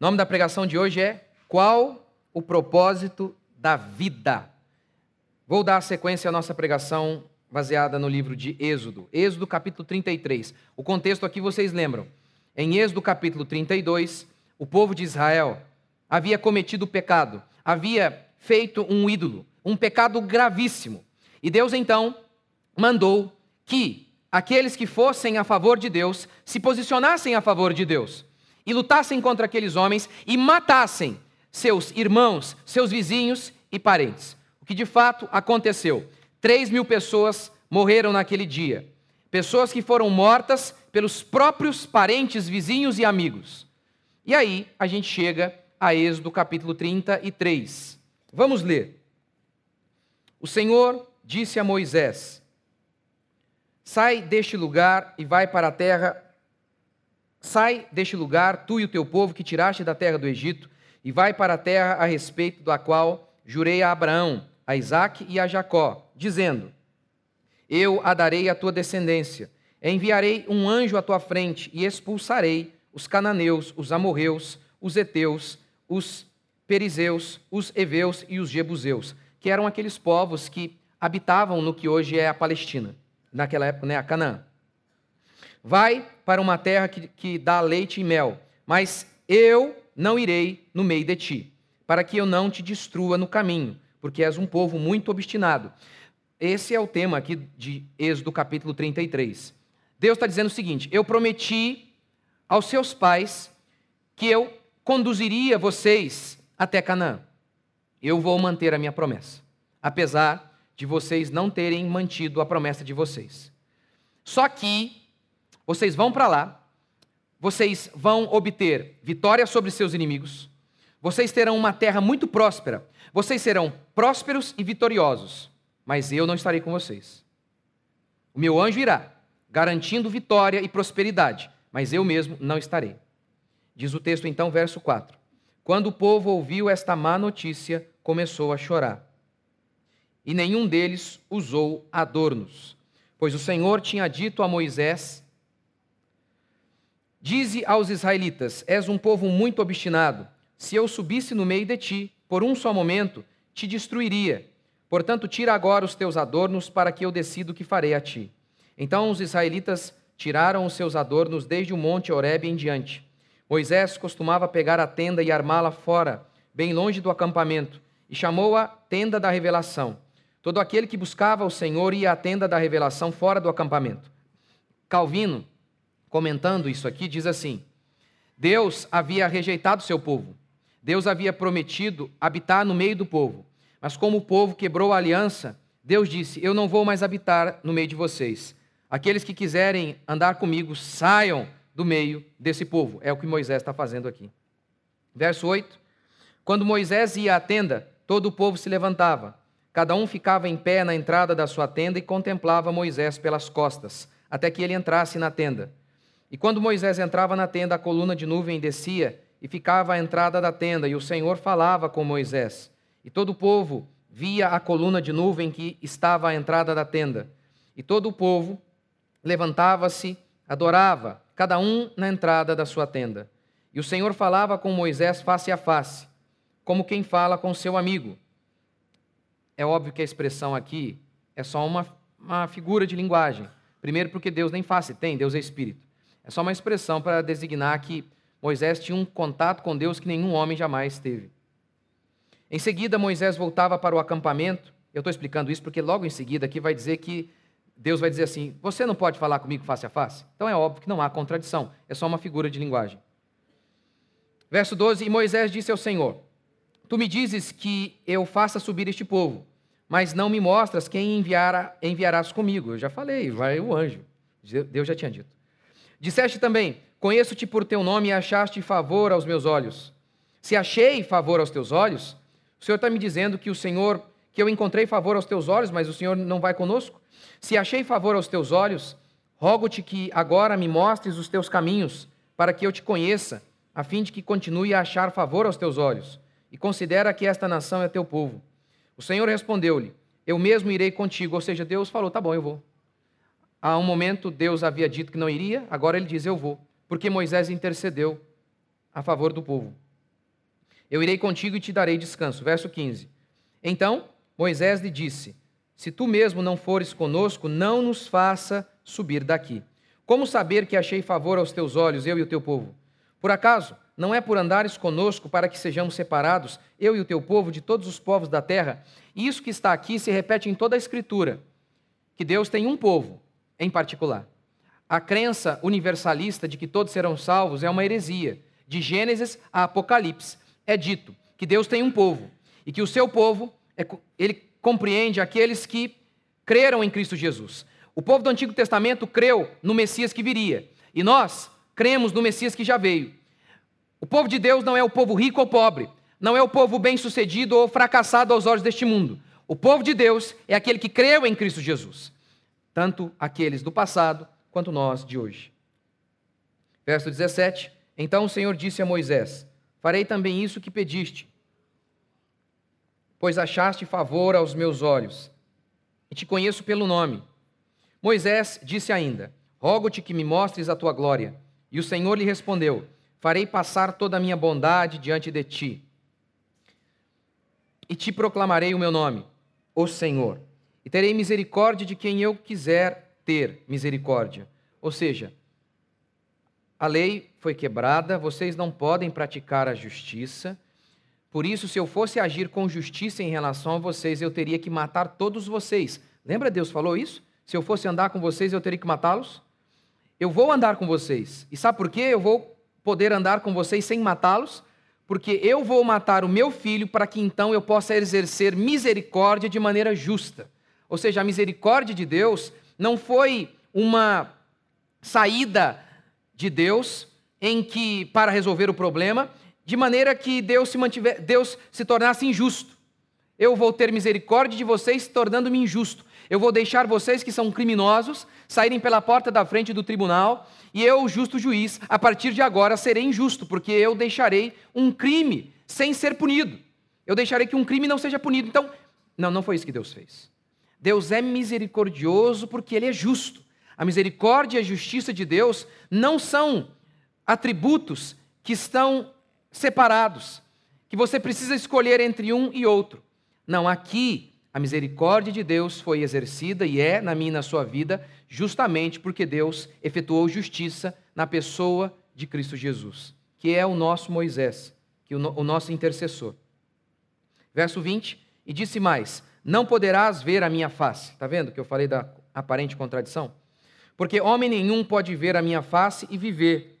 O nome da pregação de hoje é Qual o propósito da vida? Vou dar sequência à nossa pregação baseada no livro de Êxodo, Êxodo capítulo 33. O contexto aqui vocês lembram. Em Êxodo capítulo 32, o povo de Israel havia cometido pecado, havia feito um ídolo, um pecado gravíssimo. E Deus então mandou que aqueles que fossem a favor de Deus se posicionassem a favor de Deus e lutassem contra aqueles homens e matassem seus irmãos, seus vizinhos e parentes. O que de fato aconteceu? Três mil pessoas morreram naquele dia. Pessoas que foram mortas pelos próprios parentes, vizinhos e amigos. E aí a gente chega a Êxodo capítulo 33. Vamos ler. O Senhor disse a Moisés: Sai deste lugar e vai para a terra. Sai deste lugar, tu e o teu povo que tiraste da terra do Egito, e vai para a terra a respeito da qual jurei a Abraão, a Isaque e a Jacó, dizendo: Eu a darei à tua descendência. Enviarei um anjo à tua frente e expulsarei os cananeus, os amorreus, os heteus, os perizeus, os heveus e os jebuseus, que eram aqueles povos que habitavam no que hoje é a Palestina, naquela época, né, a Canaã. Vai para uma terra que, que dá leite e mel, mas eu não irei no meio de ti, para que eu não te destrua no caminho, porque és um povo muito obstinado. Esse é o tema aqui de Êxodo capítulo 33. Deus está dizendo o seguinte: Eu prometi aos seus pais que eu conduziria vocês até Canaã. Eu vou manter a minha promessa, apesar de vocês não terem mantido a promessa de vocês. Só que vocês vão para lá, vocês vão obter vitória sobre seus inimigos, vocês terão uma terra muito próspera, vocês serão prósperos e vitoriosos, mas eu não estarei com vocês. O meu anjo irá, garantindo vitória e prosperidade, mas eu mesmo não estarei. Diz o texto então, verso 4. Quando o povo ouviu esta má notícia, começou a chorar e nenhum deles usou adornos. Pois o Senhor tinha dito a Moisés: Dize aos israelitas: És um povo muito obstinado. Se eu subisse no meio de ti, por um só momento, te destruiria. Portanto, tira agora os teus adornos, para que eu decida o que farei a ti. Então os israelitas tiraram os seus adornos desde o monte Horebe em diante. Moisés costumava pegar a tenda e armá-la fora, bem longe do acampamento, e chamou a tenda da revelação. Todo aquele que buscava o Senhor ia à tenda da revelação fora do acampamento. Calvino, comentando isso aqui, diz assim: Deus havia rejeitado seu povo. Deus havia prometido habitar no meio do povo. Mas como o povo quebrou a aliança, Deus disse: Eu não vou mais habitar no meio de vocês. Aqueles que quiserem andar comigo, saiam do meio desse povo. É o que Moisés está fazendo aqui. Verso 8: Quando Moisés ia à tenda, todo o povo se levantava. Cada um ficava em pé na entrada da sua tenda e contemplava Moisés pelas costas, até que ele entrasse na tenda. E quando Moisés entrava na tenda, a coluna de nuvem descia e ficava à entrada da tenda, e o Senhor falava com Moisés. E todo o povo via a coluna de nuvem que estava à entrada da tenda. E todo o povo levantava-se, adorava, cada um na entrada da sua tenda. E o Senhor falava com Moisés face a face, como quem fala com seu amigo é óbvio que a expressão aqui é só uma, uma figura de linguagem. Primeiro, porque Deus nem face tem, Deus é espírito. É só uma expressão para designar que Moisés tinha um contato com Deus que nenhum homem jamais teve. Em seguida, Moisés voltava para o acampamento. Eu estou explicando isso porque logo em seguida aqui vai dizer que Deus vai dizer assim: Você não pode falar comigo face a face? Então é óbvio que não há contradição, é só uma figura de linguagem. Verso 12: E Moisés disse ao Senhor: Tu me dizes que eu faça subir este povo, mas não me mostras quem enviará, enviarás comigo. Eu já falei, vai o anjo. Deus já tinha dito. Disseste também: Conheço-te por teu nome e achaste favor aos meus olhos. Se achei favor aos teus olhos, o Senhor está me dizendo que o Senhor, que eu encontrei favor aos teus olhos, mas o Senhor não vai conosco? Se achei favor aos teus olhos, rogo-te que agora me mostres os teus caminhos, para que eu te conheça, a fim de que continue a achar favor aos teus olhos. E considera que esta nação é teu povo. O Senhor respondeu-lhe: Eu mesmo irei contigo. Ou seja, Deus falou: Tá bom, eu vou. Há um momento Deus havia dito que não iria, agora ele diz: Eu vou. Porque Moisés intercedeu a favor do povo. Eu irei contigo e te darei descanso. Verso 15. Então Moisés lhe disse: Se tu mesmo não fores conosco, não nos faça subir daqui. Como saber que achei favor aos teus olhos, eu e o teu povo? Por acaso, não é por andares conosco para que sejamos separados, eu e o teu povo, de todos os povos da terra? Isso que está aqui se repete em toda a Escritura, que Deus tem um povo em particular. A crença universalista de que todos serão salvos é uma heresia. De Gênesis a Apocalipse é dito que Deus tem um povo e que o seu povo, é, ele compreende aqueles que creram em Cristo Jesus. O povo do Antigo Testamento creu no Messias que viria e nós cremos no Messias que já veio. O povo de Deus não é o povo rico ou pobre, não é o povo bem-sucedido ou fracassado aos olhos deste mundo. O povo de Deus é aquele que creu em Cristo Jesus, tanto aqueles do passado quanto nós de hoje. Verso 17: Então o Senhor disse a Moisés: Farei também isso que pediste, pois achaste favor aos meus olhos, e te conheço pelo nome. Moisés disse ainda: Rogo-te que me mostres a tua glória. E o Senhor lhe respondeu: Farei passar toda a minha bondade diante de ti, e te proclamarei o meu nome, o Senhor, e terei misericórdia de quem eu quiser ter misericórdia. Ou seja, a lei foi quebrada, vocês não podem praticar a justiça. Por isso, se eu fosse agir com justiça em relação a vocês, eu teria que matar todos vocês. Lembra Deus falou isso? Se eu fosse andar com vocês, eu teria que matá-los? Eu vou andar com vocês. E sabe por quê? Eu vou poder andar com vocês sem matá-los? Porque eu vou matar o meu filho para que então eu possa exercer misericórdia de maneira justa. Ou seja, a misericórdia de Deus não foi uma saída de Deus em que para resolver o problema, de maneira que Deus se mantiver, Deus se tornasse injusto. Eu vou ter misericórdia de vocês, tornando-me injusto. Eu vou deixar vocês que são criminosos saírem pela porta da frente do tribunal, e eu, justo juiz, a partir de agora serei injusto, porque eu deixarei um crime sem ser punido. Eu deixarei que um crime não seja punido. Então, não, não foi isso que Deus fez. Deus é misericordioso porque Ele é justo. A misericórdia e a justiça de Deus não são atributos que estão separados, que você precisa escolher entre um e outro. Não, aqui a misericórdia de Deus foi exercida e é na minha e na sua vida, justamente porque Deus efetuou justiça na pessoa de Cristo Jesus, que é o nosso Moisés, que o nosso intercessor. Verso 20, e disse mais: não poderás ver a minha face. Está vendo que eu falei da aparente contradição? Porque homem nenhum pode ver a minha face e viver.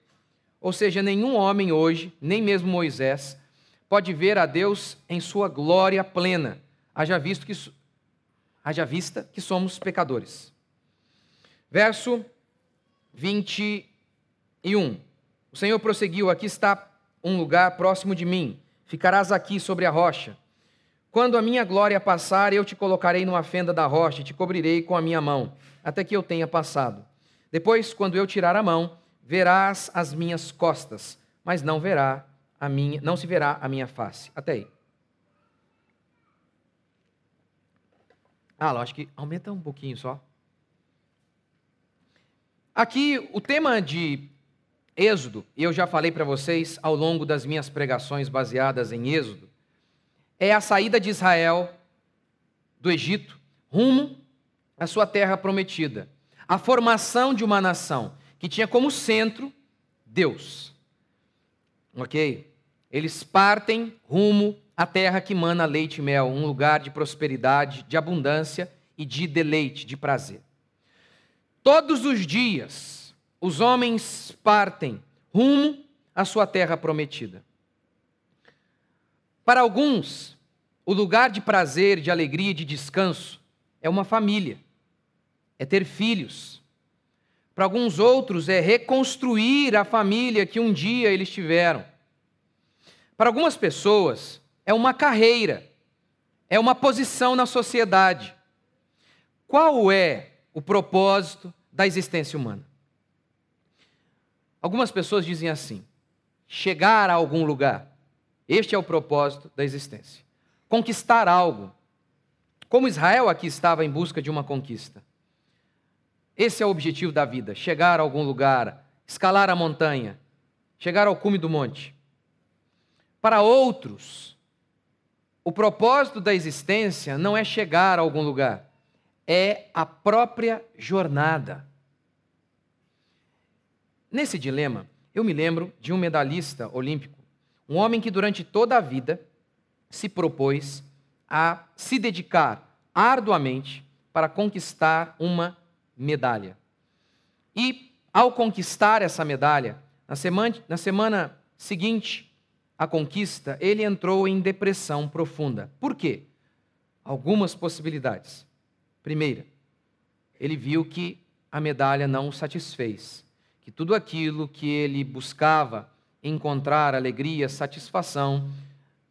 Ou seja, nenhum homem hoje, nem mesmo Moisés, pode ver a Deus em sua glória plena, haja, visto que, haja vista que somos pecadores. Verso 21. O Senhor prosseguiu: Aqui está um lugar próximo de mim, ficarás aqui sobre a rocha. Quando a minha glória passar, eu te colocarei numa fenda da rocha e te cobrirei com a minha mão, até que eu tenha passado. Depois, quando eu tirar a mão, verás as minhas costas, mas não verá a minha, não se verá a minha face. Até aí. Ah, acho que aumenta um pouquinho só. Aqui o tema de Êxodo, eu já falei para vocês ao longo das minhas pregações baseadas em Êxodo, é a saída de Israel do Egito rumo à sua terra prometida. A formação de uma nação que tinha como centro Deus. Ok? Eles partem rumo à terra que mana leite e mel, um lugar de prosperidade, de abundância e de deleite, de prazer. Todos os dias, os homens partem rumo à sua terra prometida. Para alguns, o lugar de prazer, de alegria, de descanso é uma família, é ter filhos. Para alguns outros, é reconstruir a família que um dia eles tiveram. Para algumas pessoas, é uma carreira, é uma posição na sociedade. Qual é o propósito da existência humana? Algumas pessoas dizem assim: chegar a algum lugar. Este é o propósito da existência. Conquistar algo. Como Israel aqui estava em busca de uma conquista. Esse é o objetivo da vida: chegar a algum lugar, escalar a montanha, chegar ao cume do monte. Para outros, o propósito da existência não é chegar a algum lugar, é a própria jornada. Nesse dilema, eu me lembro de um medalhista olímpico, um homem que durante toda a vida se propôs a se dedicar arduamente para conquistar uma medalha. E, ao conquistar essa medalha, na semana, na semana seguinte à conquista, ele entrou em depressão profunda. Por quê? Algumas possibilidades. Primeira, ele viu que a medalha não o satisfez, que tudo aquilo que ele buscava encontrar alegria, satisfação,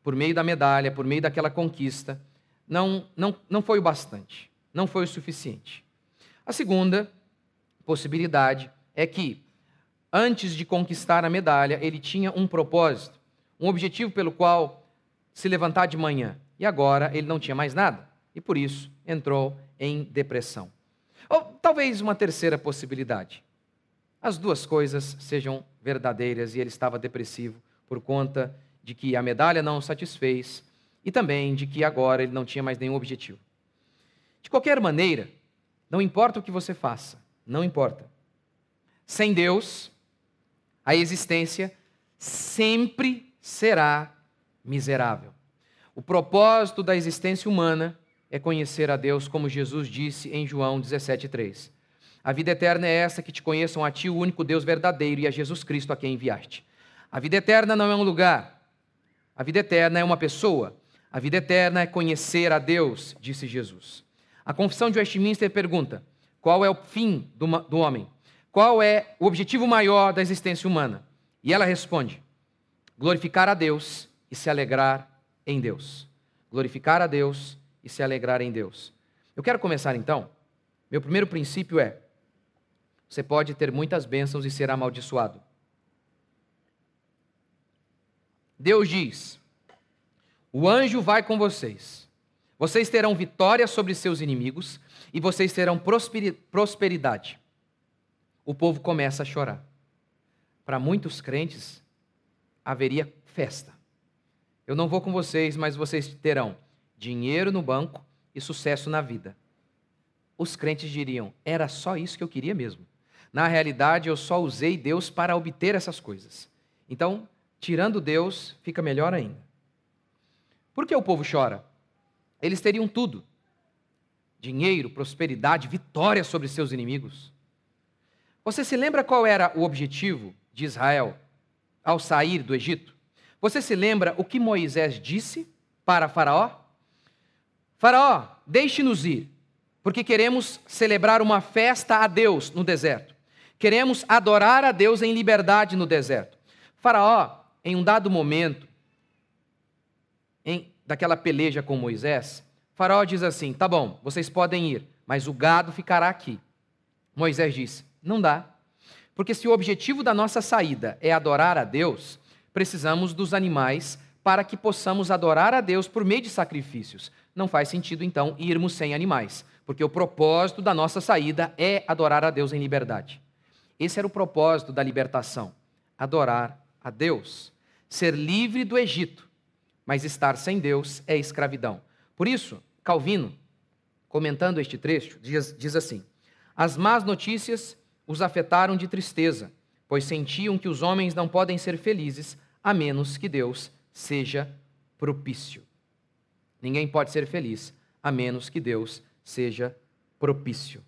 por meio da medalha, por meio daquela conquista, não, não, não foi o bastante, não foi o suficiente. A segunda possibilidade é que, antes de conquistar a medalha, ele tinha um propósito, um objetivo pelo qual se levantar de manhã. E agora ele não tinha mais nada. E por isso entrou em depressão. Ou talvez uma terceira possibilidade. As duas coisas sejam verdadeiras e ele estava depressivo por conta de que a medalha não o satisfez e também de que agora ele não tinha mais nenhum objetivo. De qualquer maneira, não importa o que você faça, não importa. Sem Deus, a existência sempre será miserável. O propósito da existência humana é conhecer a Deus, como Jesus disse em João 17,3. A vida eterna é essa que te conheçam a ti, o único Deus verdadeiro, e a Jesus Cristo a quem enviaste. A vida eterna não é um lugar, a vida eterna é uma pessoa. A vida eterna é conhecer a Deus, disse Jesus. A confissão de Westminster pergunta: qual é o fim do, do homem? Qual é o objetivo maior da existência humana? E ela responde: glorificar a Deus e se alegrar em Deus. Glorificar a Deus e se alegrar em Deus. Eu quero começar então. Meu primeiro princípio é: você pode ter muitas bênçãos e ser amaldiçoado. Deus diz: o anjo vai com vocês. Vocês terão vitória sobre seus inimigos e vocês terão prosperidade. O povo começa a chorar. Para muitos crentes, haveria festa. Eu não vou com vocês, mas vocês terão dinheiro no banco e sucesso na vida. Os crentes diriam: era só isso que eu queria mesmo. Na realidade, eu só usei Deus para obter essas coisas. Então, tirando Deus, fica melhor ainda. Por que o povo chora? Eles teriam tudo: dinheiro, prosperidade, vitória sobre seus inimigos. Você se lembra qual era o objetivo de Israel ao sair do Egito? Você se lembra o que Moisés disse para Faraó? Faraó, deixe-nos ir, porque queremos celebrar uma festa a Deus no deserto. Queremos adorar a Deus em liberdade no deserto. Faraó, em um dado momento, em, daquela peleja com Moisés, Faraó diz assim: tá bom, vocês podem ir, mas o gado ficará aqui. Moisés disse: não dá. Porque se o objetivo da nossa saída é adorar a Deus, precisamos dos animais para que possamos adorar a Deus por meio de sacrifícios. Não faz sentido, então, irmos sem animais, porque o propósito da nossa saída é adorar a Deus em liberdade. Esse era o propósito da libertação: adorar a Deus, ser livre do Egito mas estar sem Deus é escravidão. Por isso, Calvino, comentando este trecho, diz, diz assim: As más notícias os afetaram de tristeza, pois sentiam que os homens não podem ser felizes a menos que Deus seja propício. Ninguém pode ser feliz a menos que Deus seja propício.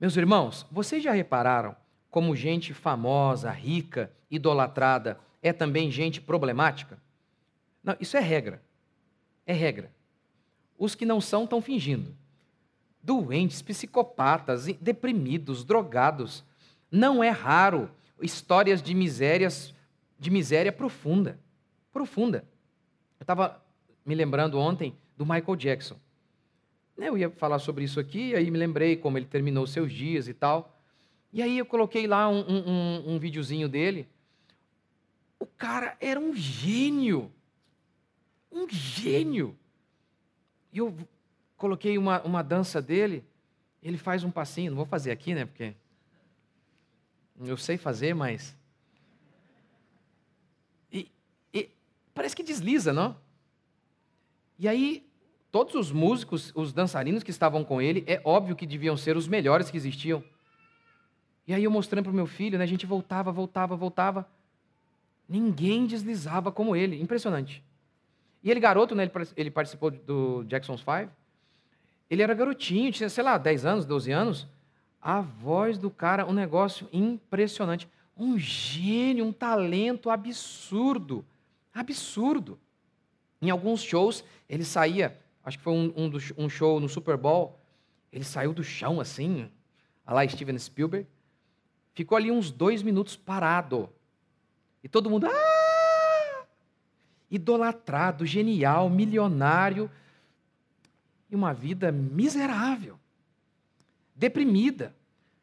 Meus irmãos, vocês já repararam como gente famosa, rica, idolatrada é também gente problemática? Não, isso é regra. É regra. Os que não são estão fingindo. Doentes, psicopatas, deprimidos, drogados. Não é raro histórias de misérias, de miséria profunda. Profunda. Eu estava me lembrando ontem do Michael Jackson. Eu ia falar sobre isso aqui, aí me lembrei como ele terminou seus dias e tal. E aí eu coloquei lá um, um, um videozinho dele. O cara era um gênio um gênio. E eu coloquei uma, uma dança dele, ele faz um passinho, não vou fazer aqui, né? Porque eu sei fazer, mas. E, e parece que desliza, não? E aí, todos os músicos, os dançarinos que estavam com ele, é óbvio que deviam ser os melhores que existiam. E aí eu mostrando para o meu filho, né, a gente voltava, voltava, voltava. Ninguém deslizava como ele. Impressionante. E ele, garoto, né, ele participou do Jackson's Five. Ele era garotinho, tinha, sei lá, 10 anos, 12 anos. A voz do cara, um negócio impressionante. Um gênio, um talento absurdo. Absurdo. Em alguns shows, ele saía, acho que foi um, um, um show no Super Bowl, ele saiu do chão assim, lá Steven Spielberg, ficou ali uns dois minutos parado. E todo mundo, ah! idolatrado, genial, milionário, e uma vida miserável, deprimida.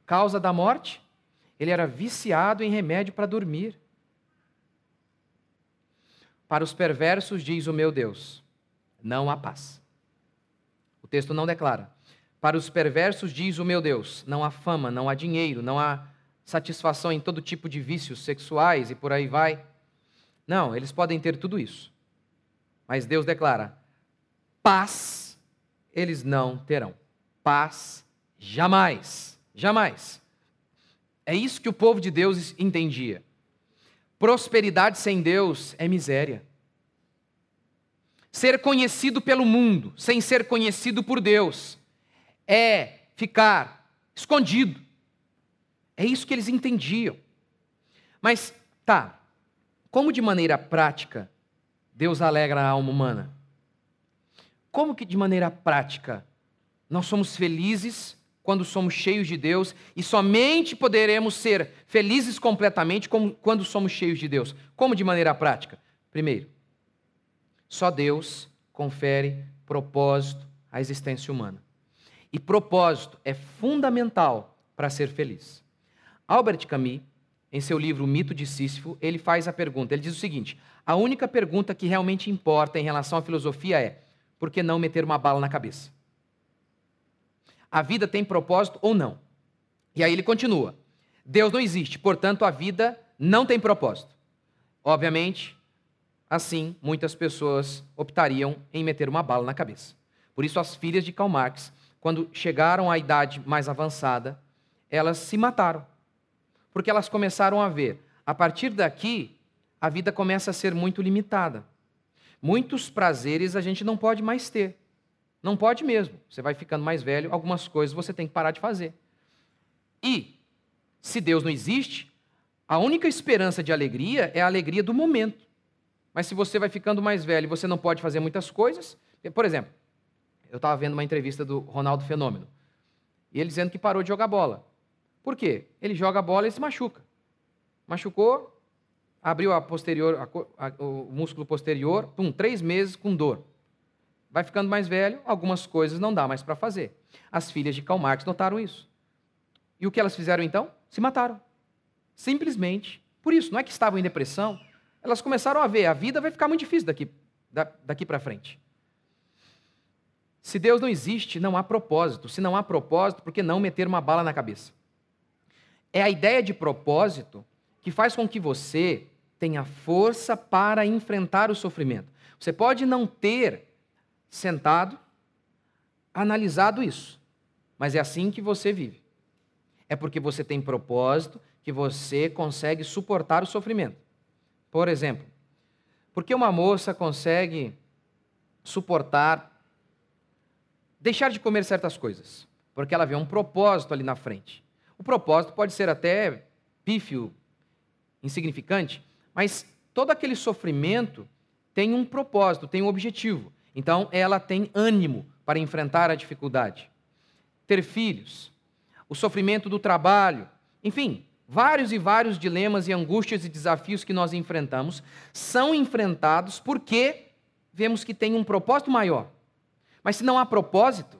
Causa da morte? Ele era viciado em remédio para dormir. Para os perversos, diz o meu Deus, não há paz. O texto não declara. Para os perversos, diz o meu Deus, não há fama, não há dinheiro, não há satisfação em todo tipo de vícios sexuais e por aí vai. Não, eles podem ter tudo isso. Mas Deus declara: paz eles não terão. Paz jamais. Jamais. É isso que o povo de Deus entendia. Prosperidade sem Deus é miséria. Ser conhecido pelo mundo sem ser conhecido por Deus é ficar escondido. É isso que eles entendiam. Mas, tá, como de maneira prática Deus alegra a alma humana? Como que de maneira prática nós somos felizes quando somos cheios de Deus e somente poderemos ser felizes completamente quando somos cheios de Deus. Como de maneira prática? Primeiro, só Deus confere propósito à existência humana. E propósito é fundamental para ser feliz. Albert Camus, em seu livro O Mito de Sísifo, ele faz a pergunta, ele diz o seguinte: a única pergunta que realmente importa em relação à filosofia é: por que não meter uma bala na cabeça? a vida tem propósito ou não. E aí ele continua: Deus não existe, portanto a vida não tem propósito. Obviamente, assim, muitas pessoas optariam em meter uma bala na cabeça. Por isso, as filhas de Karl Marx, quando chegaram à idade mais avançada, elas se mataram. Porque elas começaram a ver, a partir daqui, a vida começa a ser muito limitada. Muitos prazeres a gente não pode mais ter. Não pode mesmo. Você vai ficando mais velho, algumas coisas você tem que parar de fazer. E, se Deus não existe, a única esperança de alegria é a alegria do momento. Mas se você vai ficando mais velho e você não pode fazer muitas coisas, por exemplo, eu estava vendo uma entrevista do Ronaldo Fenômeno, e ele dizendo que parou de jogar bola. Por quê? Ele joga bola e se machuca. Machucou, abriu a posterior, a, a, o músculo posterior, pum, três meses com dor. Vai ficando mais velho, algumas coisas não dá mais para fazer. As filhas de Karl Marx notaram isso. E o que elas fizeram então? Se mataram. Simplesmente por isso. Não é que estavam em depressão, elas começaram a ver, a vida vai ficar muito difícil daqui, daqui para frente. Se Deus não existe, não há propósito. Se não há propósito, por que não meter uma bala na cabeça? É a ideia de propósito que faz com que você tenha força para enfrentar o sofrimento. Você pode não ter sentado, analisado isso. Mas é assim que você vive. É porque você tem propósito que você consegue suportar o sofrimento. Por exemplo, porque uma moça consegue suportar deixar de comer certas coisas? Porque ela vê um propósito ali na frente. O propósito pode ser até pífio, insignificante, mas todo aquele sofrimento tem um propósito, tem um objetivo. Então, ela tem ânimo para enfrentar a dificuldade. Ter filhos, o sofrimento do trabalho, enfim, vários e vários dilemas e angústias e desafios que nós enfrentamos são enfrentados porque vemos que tem um propósito maior. Mas se não há propósito,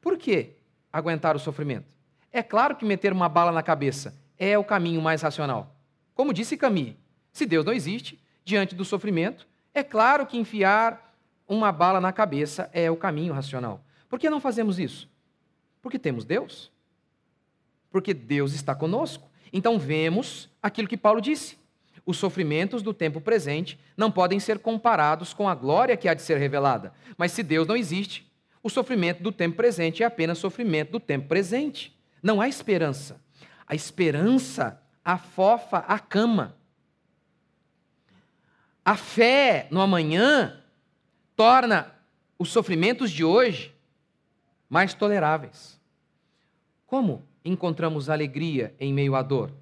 por que aguentar o sofrimento? É claro que meter uma bala na cabeça é o caminho mais racional. Como disse Camille, se Deus não existe, diante do sofrimento, é claro que enfiar uma bala na cabeça é o caminho racional. Por que não fazemos isso? Porque temos Deus. Porque Deus está conosco. Então vemos aquilo que Paulo disse. Os sofrimentos do tempo presente não podem ser comparados com a glória que há de ser revelada. Mas se Deus não existe, o sofrimento do tempo presente é apenas sofrimento do tempo presente. Não há esperança. A esperança afofa a cama. A fé no amanhã torna os sofrimentos de hoje mais toleráveis. Como encontramos alegria em meio à dor?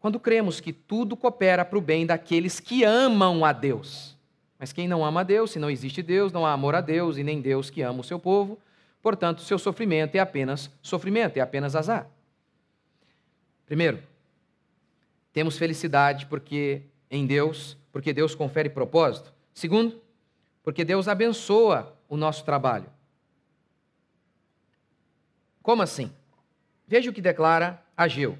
Quando cremos que tudo coopera para o bem daqueles que amam a Deus. Mas quem não ama a Deus, se não existe Deus, não há amor a Deus e nem Deus que ama o seu povo, portanto, seu sofrimento é apenas sofrimento, é apenas azar. Primeiro, temos felicidade porque em Deus, porque Deus confere propósito. Segundo, porque Deus abençoa o nosso trabalho. Como assim? Veja o que declara Ageu.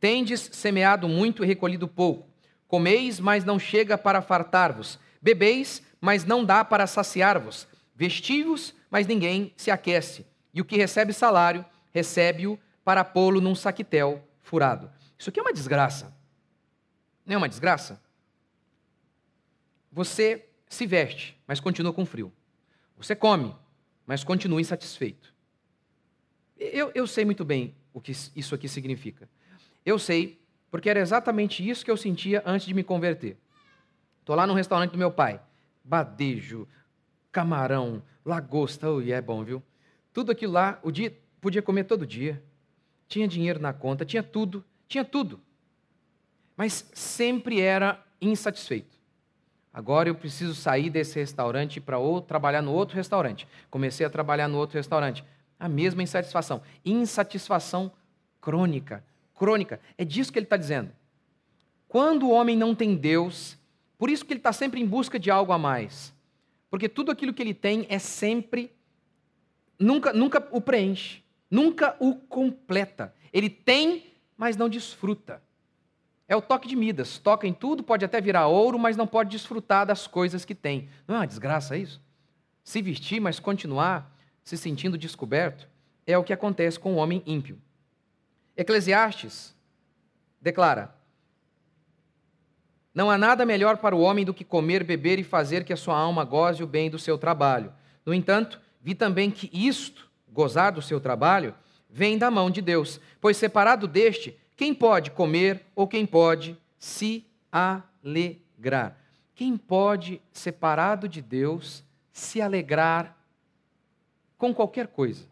Tendes semeado muito e recolhido pouco. Comeis, mas não chega para fartar-vos. Bebeis, mas não dá para saciar-vos. Vestivos, mas ninguém se aquece. E o que recebe salário, recebe-o para pô-lo num saquitel furado. Isso aqui é uma desgraça. Não é uma desgraça? Você se veste, mas continua com frio. Você come, mas continua insatisfeito. Eu, eu sei muito bem o que isso aqui significa. Eu sei, porque era exatamente isso que eu sentia antes de me converter. Estou lá no restaurante do meu pai. Badejo, camarão, lagosta, oh, e é bom, viu? Tudo aquilo lá, o dia podia comer todo dia. Tinha dinheiro na conta, tinha tudo, tinha tudo. Mas sempre era insatisfeito. Agora eu preciso sair desse restaurante para trabalhar no outro restaurante. Comecei a trabalhar no outro restaurante. A mesma insatisfação. Insatisfação crônica, crônica. É disso que ele está dizendo. Quando o homem não tem Deus, por isso que ele está sempre em busca de algo a mais. Porque tudo aquilo que ele tem é sempre. Nunca, nunca o preenche, nunca o completa. Ele tem, mas não desfruta. É o toque de Midas. Toca em tudo, pode até virar ouro, mas não pode desfrutar das coisas que tem. Não é uma desgraça isso? Se vestir, mas continuar se sentindo descoberto, é o que acontece com o homem ímpio. Eclesiastes declara: Não há nada melhor para o homem do que comer, beber e fazer que a sua alma goze o bem do seu trabalho. No entanto, vi também que isto, gozar do seu trabalho, vem da mão de Deus, pois separado deste, quem pode comer ou quem pode se alegrar? Quem pode, separado de Deus, se alegrar com qualquer coisa?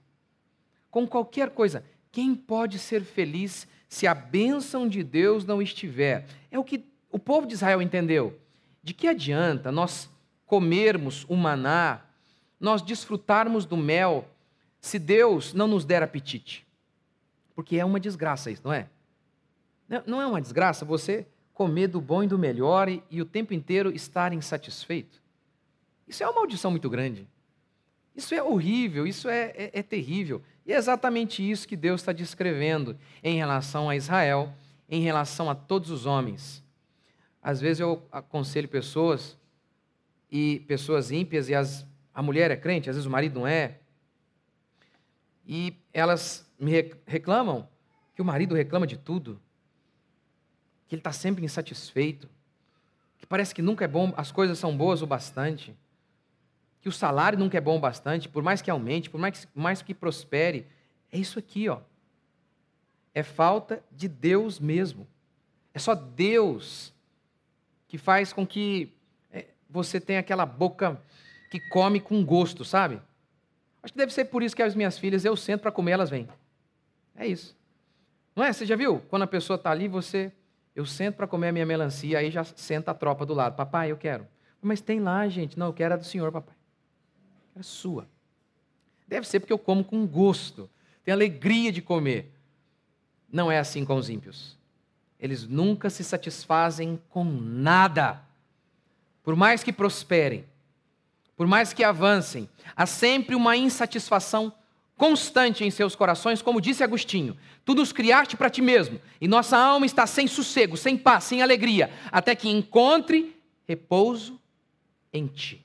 Com qualquer coisa. Quem pode ser feliz se a bênção de Deus não estiver? É o que o povo de Israel entendeu. De que adianta nós comermos o maná, nós desfrutarmos do mel, se Deus não nos der apetite? Porque é uma desgraça isso, não é? Não é uma desgraça você comer do bom e do melhor e, e o tempo inteiro estar insatisfeito? Isso é uma maldição muito grande. Isso é horrível, isso é, é, é terrível. E é exatamente isso que Deus está descrevendo em relação a Israel, em relação a todos os homens. Às vezes eu aconselho pessoas, e pessoas ímpias, e as, a mulher é crente, às vezes o marido não é, e elas me reclamam que o marido reclama de tudo, que ele está sempre insatisfeito, que parece que nunca é bom, as coisas são boas o bastante que o salário nunca é bom o bastante, por mais que aumente, por mais, mais que prospere, é isso aqui, ó. É falta de Deus mesmo. É só Deus que faz com que é, você tenha aquela boca que come com gosto, sabe? Acho que deve ser por isso que as minhas filhas, eu sento para comer, elas vêm. É isso. Não é? Você já viu? Quando a pessoa está ali, você. Eu sento para comer a minha melancia, aí já senta a tropa do lado. Papai, eu quero. Mas tem lá, gente. Não, eu quero a do senhor, papai é sua. Deve ser porque eu como com gosto, tenho alegria de comer. Não é assim com os ímpios. Eles nunca se satisfazem com nada. Por mais que prosperem, por mais que avancem, há sempre uma insatisfação constante em seus corações, como disse Agostinho: Tu nos criaste para ti mesmo, e nossa alma está sem sossego, sem paz, sem alegria, até que encontre repouso em ti.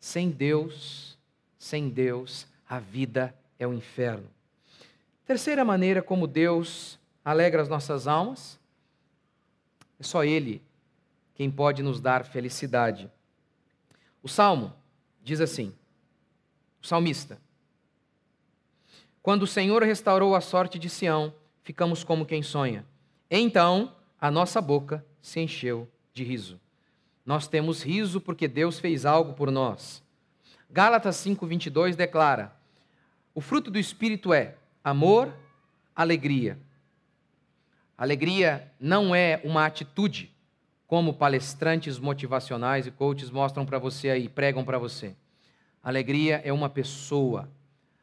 Sem Deus, sem Deus, a vida é o inferno. Terceira maneira como Deus alegra as nossas almas É só Ele quem pode nos dar felicidade. O salmo diz assim: o salmista. Quando o Senhor restaurou a sorte de Sião, ficamos como quem sonha. Então a nossa boca se encheu de riso. Nós temos riso porque Deus fez algo por nós. Gálatas 5:22 declara: O fruto do espírito é amor, alegria. Alegria não é uma atitude, como palestrantes motivacionais e coaches mostram para você aí, pregam para você. Alegria é uma pessoa.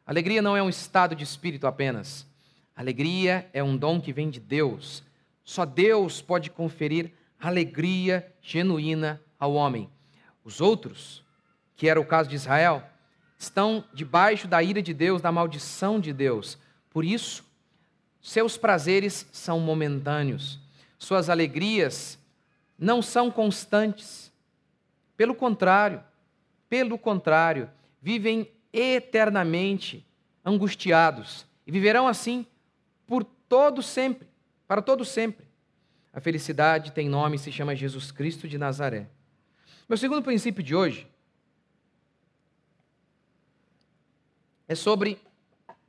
Alegria não é um estado de espírito apenas. Alegria é um dom que vem de Deus. Só Deus pode conferir alegria genuína ao homem. Os outros, que era o caso de Israel, estão debaixo da ira de Deus, da maldição de Deus. Por isso, seus prazeres são momentâneos, suas alegrias não são constantes. Pelo contrário, pelo contrário, vivem eternamente angustiados e viverão assim por todo sempre, para todo sempre. A felicidade tem nome e se chama Jesus Cristo de Nazaré. Meu segundo princípio de hoje é sobre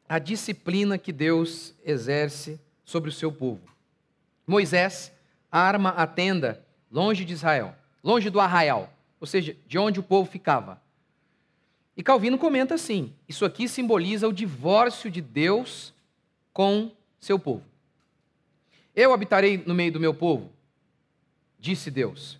a disciplina que Deus exerce sobre o seu povo. Moisés arma a tenda longe de Israel, longe do arraial, ou seja, de onde o povo ficava. E Calvino comenta assim: isso aqui simboliza o divórcio de Deus com seu povo. Eu habitarei no meio do meu povo, disse Deus.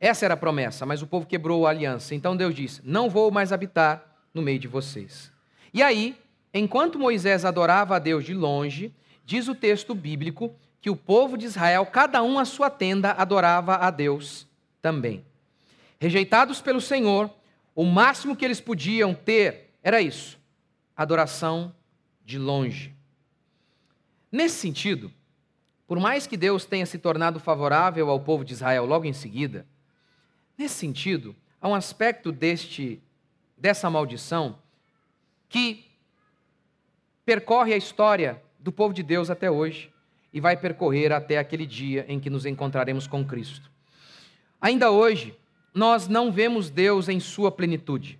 Essa era a promessa, mas o povo quebrou a aliança. Então Deus disse: Não vou mais habitar no meio de vocês. E aí, enquanto Moisés adorava a Deus de longe, diz o texto bíblico que o povo de Israel, cada um a sua tenda, adorava a Deus também. Rejeitados pelo Senhor, o máximo que eles podiam ter era isso: adoração de longe. Nesse sentido, por mais que Deus tenha se tornado favorável ao povo de Israel logo em seguida, nesse sentido, há um aspecto deste dessa maldição que percorre a história do povo de Deus até hoje e vai percorrer até aquele dia em que nos encontraremos com Cristo. Ainda hoje, nós não vemos Deus em sua plenitude.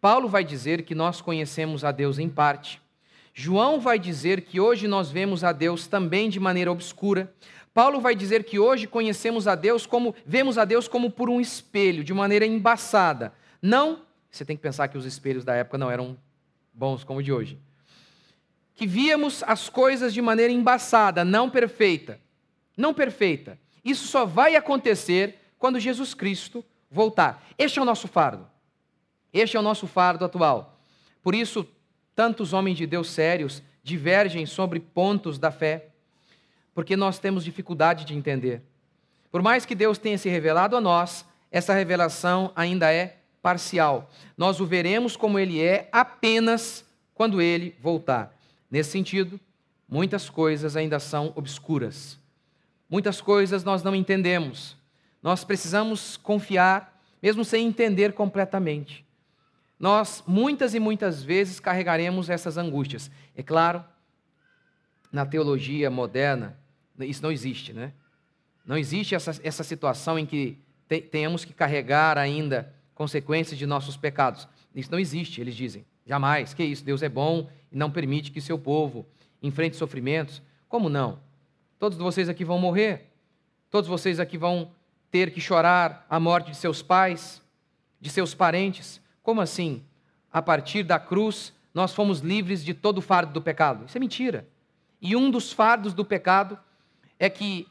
Paulo vai dizer que nós conhecemos a Deus em parte. João vai dizer que hoje nós vemos a Deus também de maneira obscura. Paulo vai dizer que hoje conhecemos a Deus como vemos a Deus como por um espelho, de maneira embaçada. Não, você tem que pensar que os espelhos da época não eram bons como o de hoje. Que víamos as coisas de maneira embaçada, não perfeita. Não perfeita. Isso só vai acontecer quando Jesus Cristo voltar. Este é o nosso fardo. Este é o nosso fardo atual. Por isso, tantos homens de Deus sérios divergem sobre pontos da fé, porque nós temos dificuldade de entender. Por mais que Deus tenha se revelado a nós, essa revelação ainda é parcial. Nós o veremos como ele é apenas quando ele voltar. Nesse sentido, muitas coisas ainda são obscuras. Muitas coisas nós não entendemos. Nós precisamos confiar, mesmo sem entender completamente nós muitas e muitas vezes carregaremos essas angústias. É claro, na teologia moderna, isso não existe, né? Não existe essa, essa situação em que te, tenhamos que carregar ainda consequências de nossos pecados. Isso não existe, eles dizem. Jamais. Que isso? Deus é bom e não permite que seu povo enfrente sofrimentos. Como não? Todos vocês aqui vão morrer. Todos vocês aqui vão ter que chorar a morte de seus pais, de seus parentes. Como assim? A partir da cruz, nós fomos livres de todo o fardo do pecado. Isso é mentira. E um dos fardos do pecado é que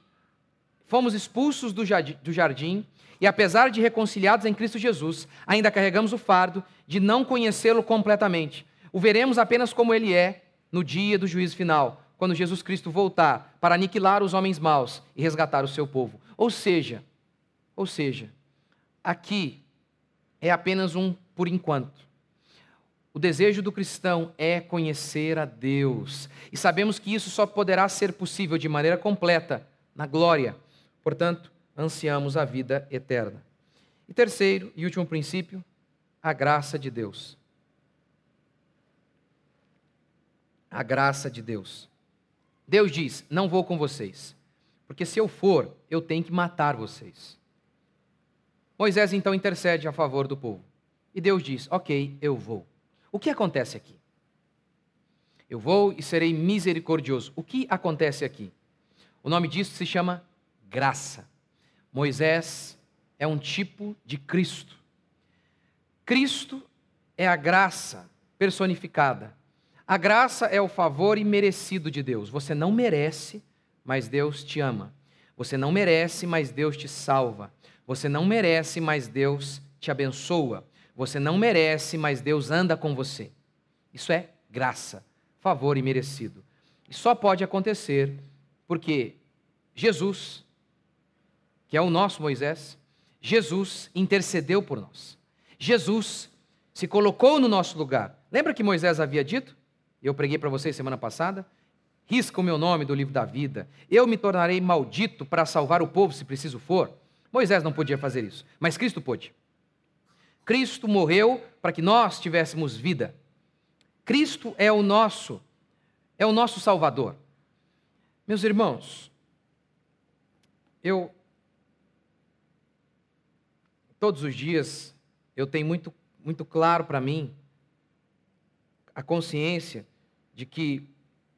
fomos expulsos do jardim e, apesar de reconciliados em Cristo Jesus, ainda carregamos o fardo de não conhecê-lo completamente. O veremos apenas como ele é no dia do juízo final, quando Jesus Cristo voltar para aniquilar os homens maus e resgatar o seu povo. Ou seja, ou seja, aqui é apenas um por enquanto. O desejo do cristão é conhecer a Deus. E sabemos que isso só poderá ser possível de maneira completa na glória. Portanto, ansiamos a vida eterna. E terceiro e último princípio, a graça de Deus. A graça de Deus. Deus diz: Não vou com vocês, porque se eu for, eu tenho que matar vocês. Moisés então intercede a favor do povo. E Deus diz: Ok, eu vou. O que acontece aqui? Eu vou e serei misericordioso. O que acontece aqui? O nome disso se chama graça. Moisés é um tipo de Cristo. Cristo é a graça personificada. A graça é o favor imerecido de Deus. Você não merece, mas Deus te ama. Você não merece, mas Deus te salva. Você não merece, mas Deus te abençoa. Você não merece, mas Deus anda com você. Isso é graça, favor imerecido. E só pode acontecer porque Jesus, que é o nosso Moisés, Jesus intercedeu por nós. Jesus se colocou no nosso lugar. Lembra que Moisés havia dito? Eu preguei para vocês semana passada. Risca o meu nome do livro da vida. Eu me tornarei maldito para salvar o povo, se preciso for. Moisés não podia fazer isso, mas Cristo pôde. Cristo morreu para que nós tivéssemos vida. Cristo é o nosso, é o nosso Salvador. Meus irmãos, eu todos os dias eu tenho muito muito claro para mim a consciência de que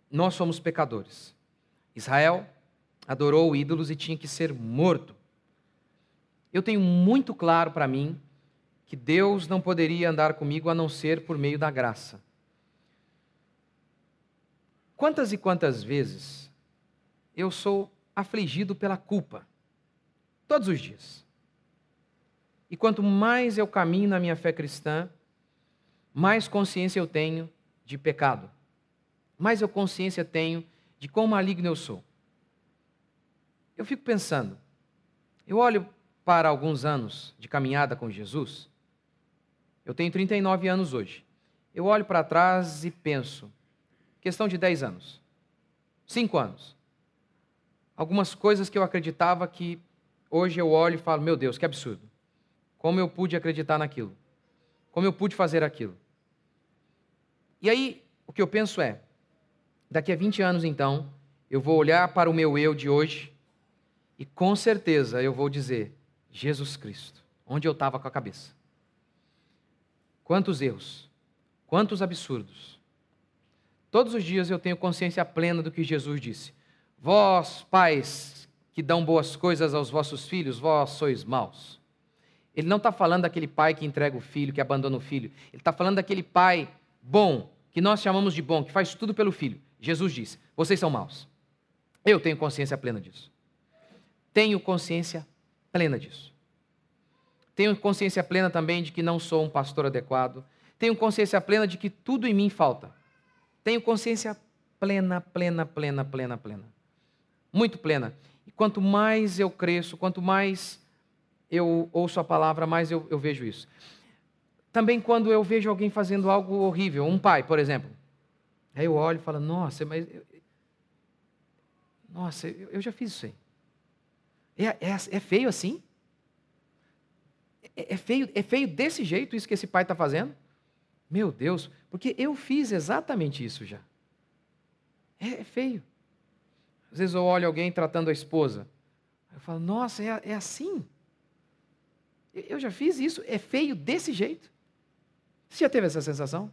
nós somos pecadores. Israel adorou ídolos e tinha que ser morto. Eu tenho muito claro para mim que Deus não poderia andar comigo a não ser por meio da graça. Quantas e quantas vezes eu sou afligido pela culpa? Todos os dias. E quanto mais eu caminho na minha fé cristã, mais consciência eu tenho de pecado, mais eu consciência tenho de quão maligno eu sou. Eu fico pensando, eu olho para alguns anos de caminhada com Jesus, eu tenho 39 anos hoje. Eu olho para trás e penso, questão de 10 anos, 5 anos. Algumas coisas que eu acreditava que hoje eu olho e falo, meu Deus, que absurdo. Como eu pude acreditar naquilo? Como eu pude fazer aquilo? E aí, o que eu penso é: daqui a 20 anos, então, eu vou olhar para o meu eu de hoje e com certeza eu vou dizer: Jesus Cristo, onde eu estava com a cabeça. Quantos erros, quantos absurdos. Todos os dias eu tenho consciência plena do que Jesus disse: Vós, pais, que dão boas coisas aos vossos filhos, vós sois maus. Ele não está falando daquele pai que entrega o filho, que abandona o filho. Ele está falando daquele pai bom, que nós chamamos de bom, que faz tudo pelo filho. Jesus disse: Vocês são maus. Eu tenho consciência plena disso. Tenho consciência plena disso. Tenho consciência plena também de que não sou um pastor adequado. Tenho consciência plena de que tudo em mim falta. Tenho consciência plena, plena, plena, plena, plena. Muito plena. E quanto mais eu cresço, quanto mais eu ouço a palavra, mais eu, eu vejo isso. Também quando eu vejo alguém fazendo algo horrível, um pai, por exemplo. Aí eu olho e falo, nossa, mas. Eu, nossa, eu, eu, já fiz isso aí. É, é, é feio assim? É, é, feio, é feio desse jeito isso que esse pai está fazendo? Meu Deus, porque eu fiz exatamente isso já. É, é, feio. Às vezes eu olho alguém tratando a esposa. Eu falo, nossa, é, é assim? Eu já fiz isso, é feio desse jeito. Você já teve essa sensação?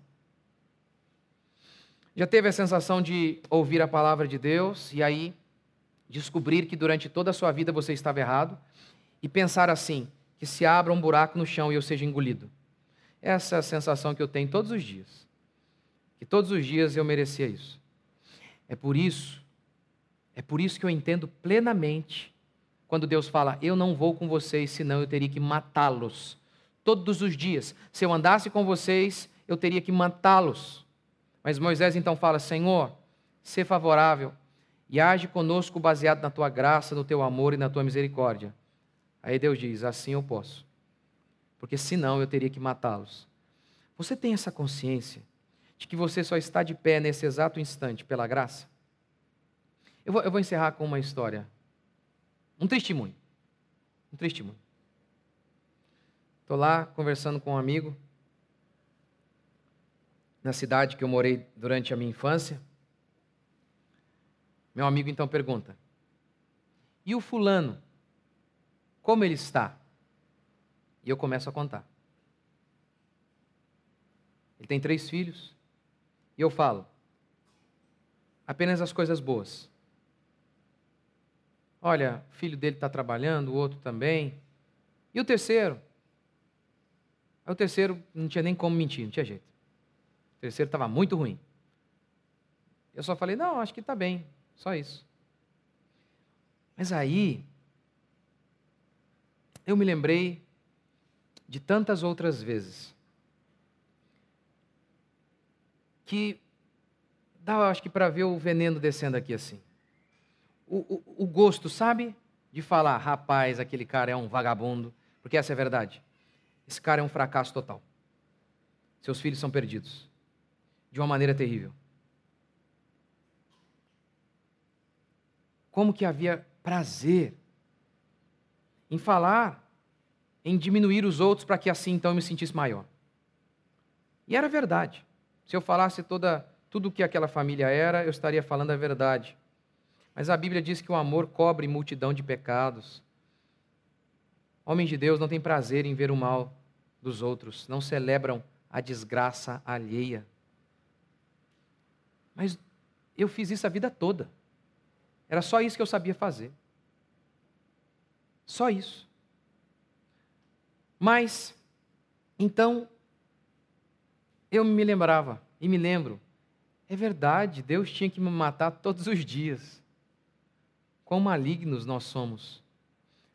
Já teve a sensação de ouvir a palavra de Deus e aí descobrir que durante toda a sua vida você estava errado e pensar assim: que se abra um buraco no chão e eu seja engolido? Essa é a sensação que eu tenho todos os dias. Que todos os dias eu merecia isso. É por isso, é por isso que eu entendo plenamente quando Deus fala: Eu não vou com vocês, senão eu teria que matá-los. Todos os dias. Se eu andasse com vocês, eu teria que matá-los. Mas Moisés então fala: Senhor, sê favorável e age conosco baseado na tua graça, no teu amor e na tua misericórdia. Aí Deus diz: Assim eu posso. Porque senão eu teria que matá-los. Você tem essa consciência de que você só está de pé nesse exato instante pela graça? Eu vou, eu vou encerrar com uma história um testemunho. Um testemunho. Estou lá conversando com um amigo, na cidade que eu morei durante a minha infância. Meu amigo então pergunta: E o fulano? Como ele está? E eu começo a contar. Ele tem três filhos. E eu falo: apenas as coisas boas. Olha, o filho dele está trabalhando, o outro também. E o terceiro? O terceiro não tinha nem como mentir, não tinha jeito. Terceiro estava muito ruim. Eu só falei, não, acho que está bem, só isso. Mas aí, eu me lembrei de tantas outras vezes que dá, acho que, para ver o veneno descendo aqui assim. O, o, o gosto, sabe? De falar, rapaz, aquele cara é um vagabundo, porque essa é a verdade. Esse cara é um fracasso total. Seus filhos são perdidos. De uma maneira terrível. Como que havia prazer em falar, em diminuir os outros para que assim então eu me sentisse maior. E era verdade. Se eu falasse toda tudo o que aquela família era, eu estaria falando a verdade. Mas a Bíblia diz que o amor cobre multidão de pecados. Homens de Deus não têm prazer em ver o mal dos outros, não celebram a desgraça alheia. Mas eu fiz isso a vida toda. Era só isso que eu sabia fazer. Só isso. Mas, então, eu me lembrava, e me lembro, é verdade, Deus tinha que me matar todos os dias. Quão malignos nós somos,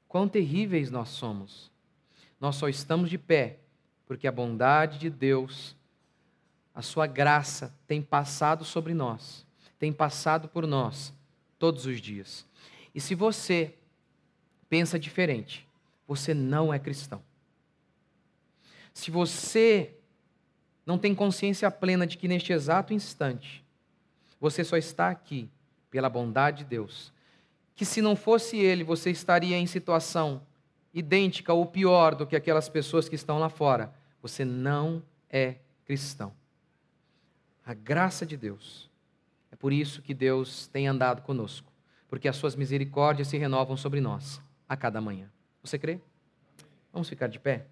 quão terríveis nós somos. Nós só estamos de pé porque a bondade de Deus, a sua graça tem passado sobre nós, tem passado por nós todos os dias. E se você pensa diferente, você não é cristão. Se você não tem consciência plena de que neste exato instante você só está aqui pela bondade de Deus, que se não fosse Ele, você estaria em situação idêntica ou pior do que aquelas pessoas que estão lá fora, você não é cristão. A graça de Deus. É por isso que Deus tem andado conosco, porque as suas misericórdias se renovam sobre nós a cada manhã. Você crê? Vamos ficar de pé?